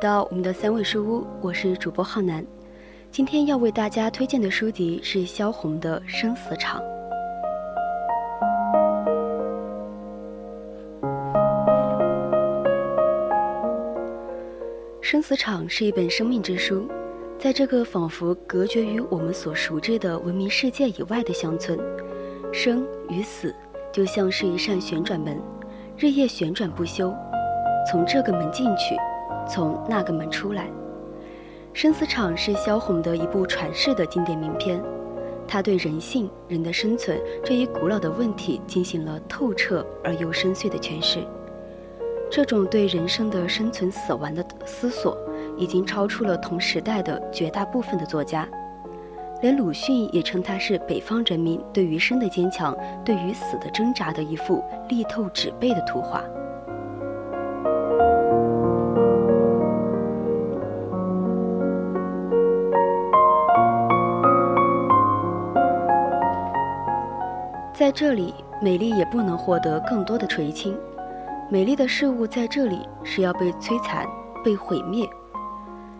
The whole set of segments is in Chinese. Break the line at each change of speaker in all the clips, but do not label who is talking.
到我们的三味书屋，我是主播浩南。今天要为大家推荐的书籍是萧红的《生死场》。生死场是一本生命之书，在这个仿佛隔绝于我们所熟知的文明世界以外的乡村，生与死就像是一扇旋转门，日夜旋转不休，从这个门进去，从那个门出来。生死场是萧红的一部传世的经典名篇，她对人性、人的生存这一古老的问题进行了透彻而又深邃的诠释。这种对人生的生存死亡的思索，已经超出了同时代的绝大部分的作家，连鲁迅也称它是北方人民对于生的坚强，对于死的挣扎的一幅力透纸背的图画。在这里，美丽也不能获得更多的垂青。美丽的事物在这里是要被摧残、被毁灭。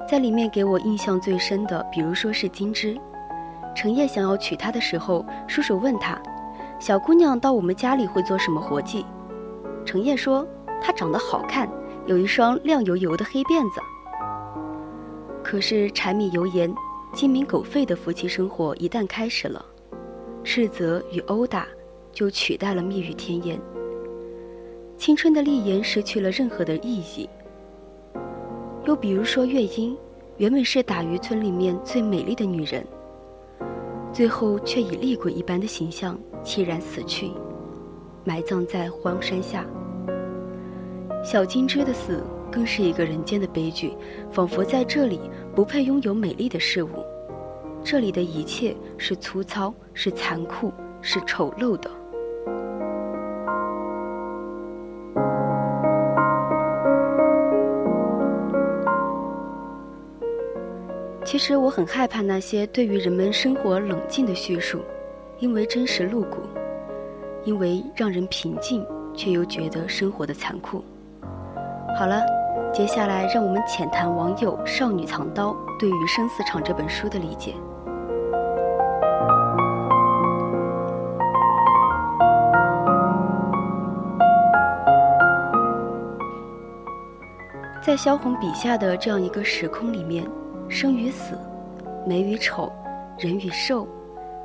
在里面给我印象最深的，比如说是金枝。程烨想要娶她的时候，叔叔问他：“小姑娘到我们家里会做什么活计？”程烨说：“她长得好看，有一双亮油油的黑辫子。”可是柴米油盐、鸡鸣狗吠的夫妻生活一旦开始了，斥责与殴打就取代了蜜语甜言。青春的丽言失去了任何的意义。又比如说，月英原本是打鱼村里面最美丽的女人，最后却以厉鬼一般的形象凄然死去，埋葬在荒山下。小金枝的死更是一个人间的悲剧，仿佛在这里不配拥有美丽的事物，这里的一切是粗糙，是残酷，是丑陋的。其实我很害怕那些对于人们生活冷静的叙述，因为真实露骨，因为让人平静却又觉得生活的残酷。好了，接下来让我们浅谈网友“少女藏刀”对于《生死场》这本书的理解。在萧红笔下的这样一个时空里面。生与死，美与丑，人与兽，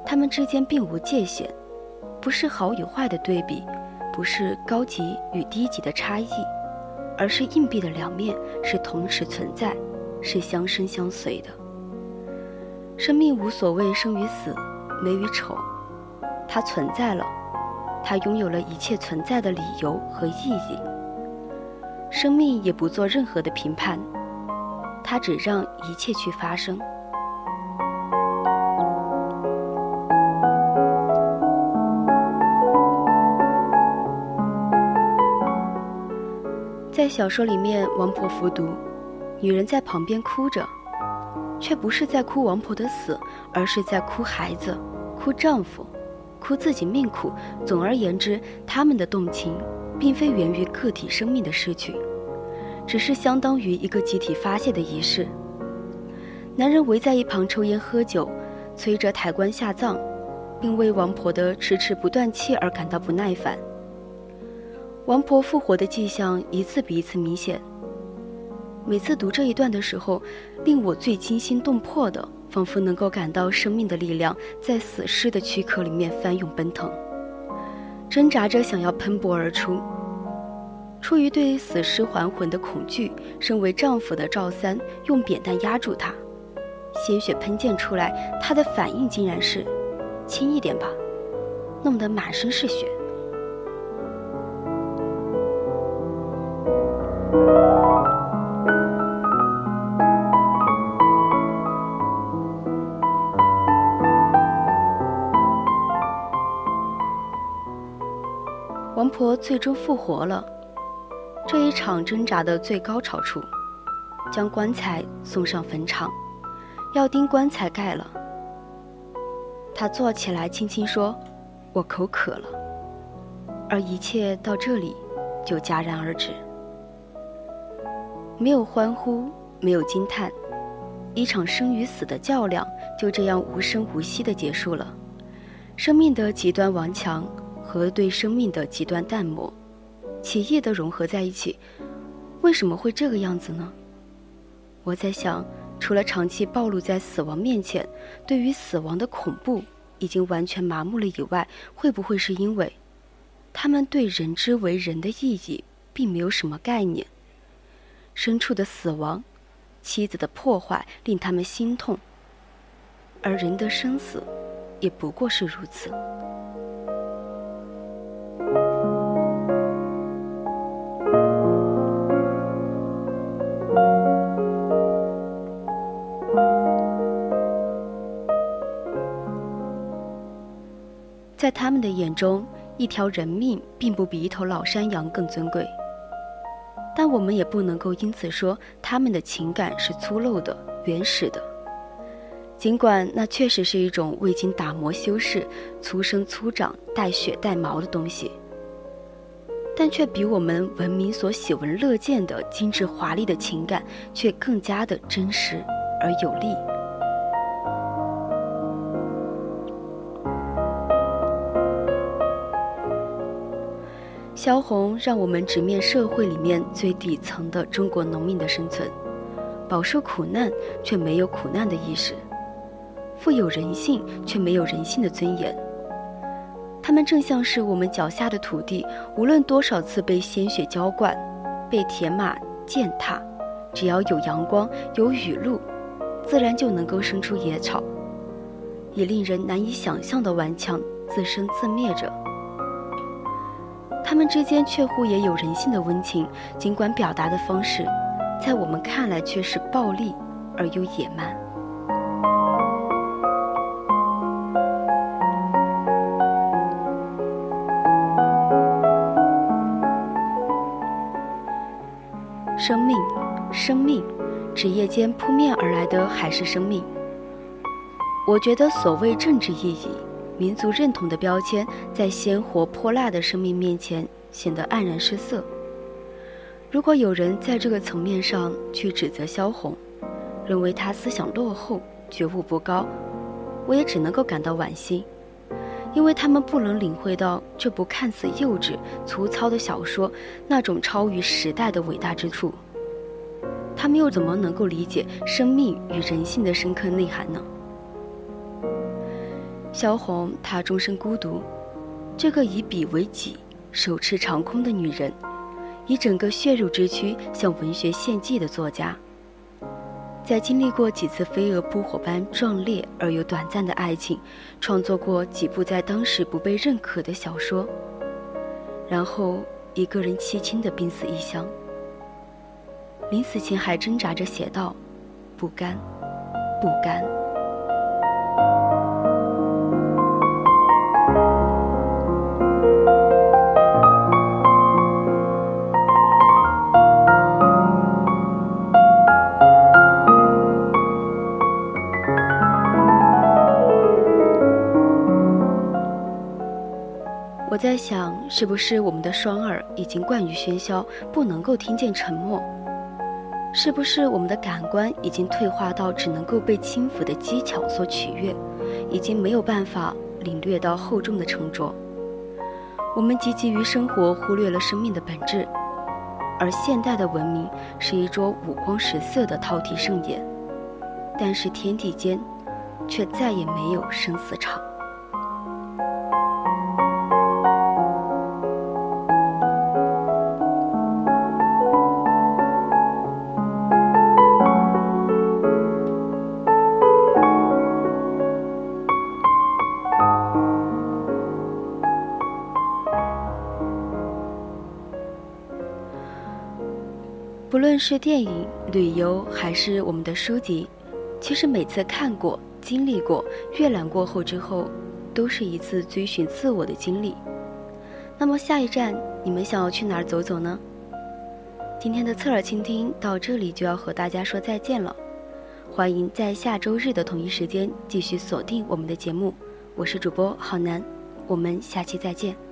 他们之间并无界限，不是好与坏的对比，不是高级与低级的差异，而是硬币的两面，是同时存在，是相生相随的。生命无所谓生与死，美与丑，它存在了，它拥有了一切存在的理由和意义。生命也不做任何的评判。它只让一切去发生。在小说里面，王婆服毒，女人在旁边哭着，却不是在哭王婆的死，而是在哭孩子、哭丈夫、哭自己命苦。总而言之，他们的动情，并非源于个体生命的失去。只是相当于一个集体发泄的仪式。男人围在一旁抽烟喝酒，催着抬棺下葬，并为王婆的迟迟不断气而感到不耐烦。王婆复活的迹象一次比一次明显。每次读这一段的时候，令我最惊心动魄的，仿佛能够感到生命的力量在死尸的躯壳里面翻涌奔腾，挣扎着想要喷薄而出。出于对死尸还魂的恐惧，身为丈夫的赵三用扁担压住她，鲜血喷溅出来。他的反应竟然是：“轻一点吧，弄得满身是血。王婆最终复活了，这一场挣扎的最高潮处，将棺材送上坟场，要钉棺材盖了。她坐起来，轻轻说：“我口渴了。”而一切到这里就戛然而止，没有欢呼，没有惊叹，一场生与死的较量就这样无声无息地结束了。生命的极端顽强。和对生命的极端淡漠，奇异的融合在一起，为什么会这个样子呢？我在想，除了长期暴露在死亡面前，对于死亡的恐怖已经完全麻木了以外，会不会是因为他们对人之为人的意义并没有什么概念？牲畜的死亡，妻子的破坏令他们心痛，而人的生死也不过是如此。在他们的眼中，一条人命并不比一头老山羊更尊贵。但我们也不能够因此说他们的情感是粗陋的、原始的。尽管那确实是一种未经打磨修饰、粗生粗长、带血带毛的东西，但却比我们文明所喜闻乐见的精致华丽的情感，却更加的真实而有力。萧红让我们直面社会里面最底层的中国农民的生存，饱受苦难却没有苦难的意识，富有人性却没有人性的尊严。他们正像是我们脚下的土地，无论多少次被鲜血浇灌，被铁马践踏，只要有阳光有雨露，自然就能够生出野草，以令人难以想象的顽强自生自灭着。他们之间却互也有人性的温情，尽管表达的方式，在我们看来却是暴力而又野蛮。生命，生命，职业间扑面而来的还是生命。我觉得所谓政治意义。民族认同的标签在鲜活泼辣的生命面前显得黯然失色。如果有人在这个层面上去指责萧红，认为她思想落后、觉悟不高，我也只能够感到惋惜，因为他们不能领会到这部看似幼稚、粗糙的小说那种超于时代的伟大之处。他们又怎么能够理解生命与人性的深刻内涵呢？萧红，她终身孤独。这个以笔为己、手持长空的女人，以整个血肉之躯向文学献祭的作家，在经历过几次飞蛾扑火般壮烈而又短暂的爱情，创作过几部在当时不被认可的小说，然后一个人凄清的病死异乡。临死前还挣扎着写道：“不甘，不甘。”我在想，是不是我们的双耳已经惯于喧嚣，不能够听见沉默？是不是我们的感官已经退化到只能够被轻浮的技巧所取悦，已经没有办法领略到厚重的沉着？我们汲汲于生活，忽略了生命的本质，而现代的文明是一桌五光十色的饕餮盛宴，但是天地间，却再也没有生死场。论是电影、旅游，还是我们的书籍，其实每次看过、经历过、阅览过后之后，都是一次追寻自我的经历。那么下一站，你们想要去哪儿走走呢？今天的侧耳倾听到这里就要和大家说再见了。欢迎在下周日的同一时间继续锁定我们的节目，我是主播浩南，我们下期再见。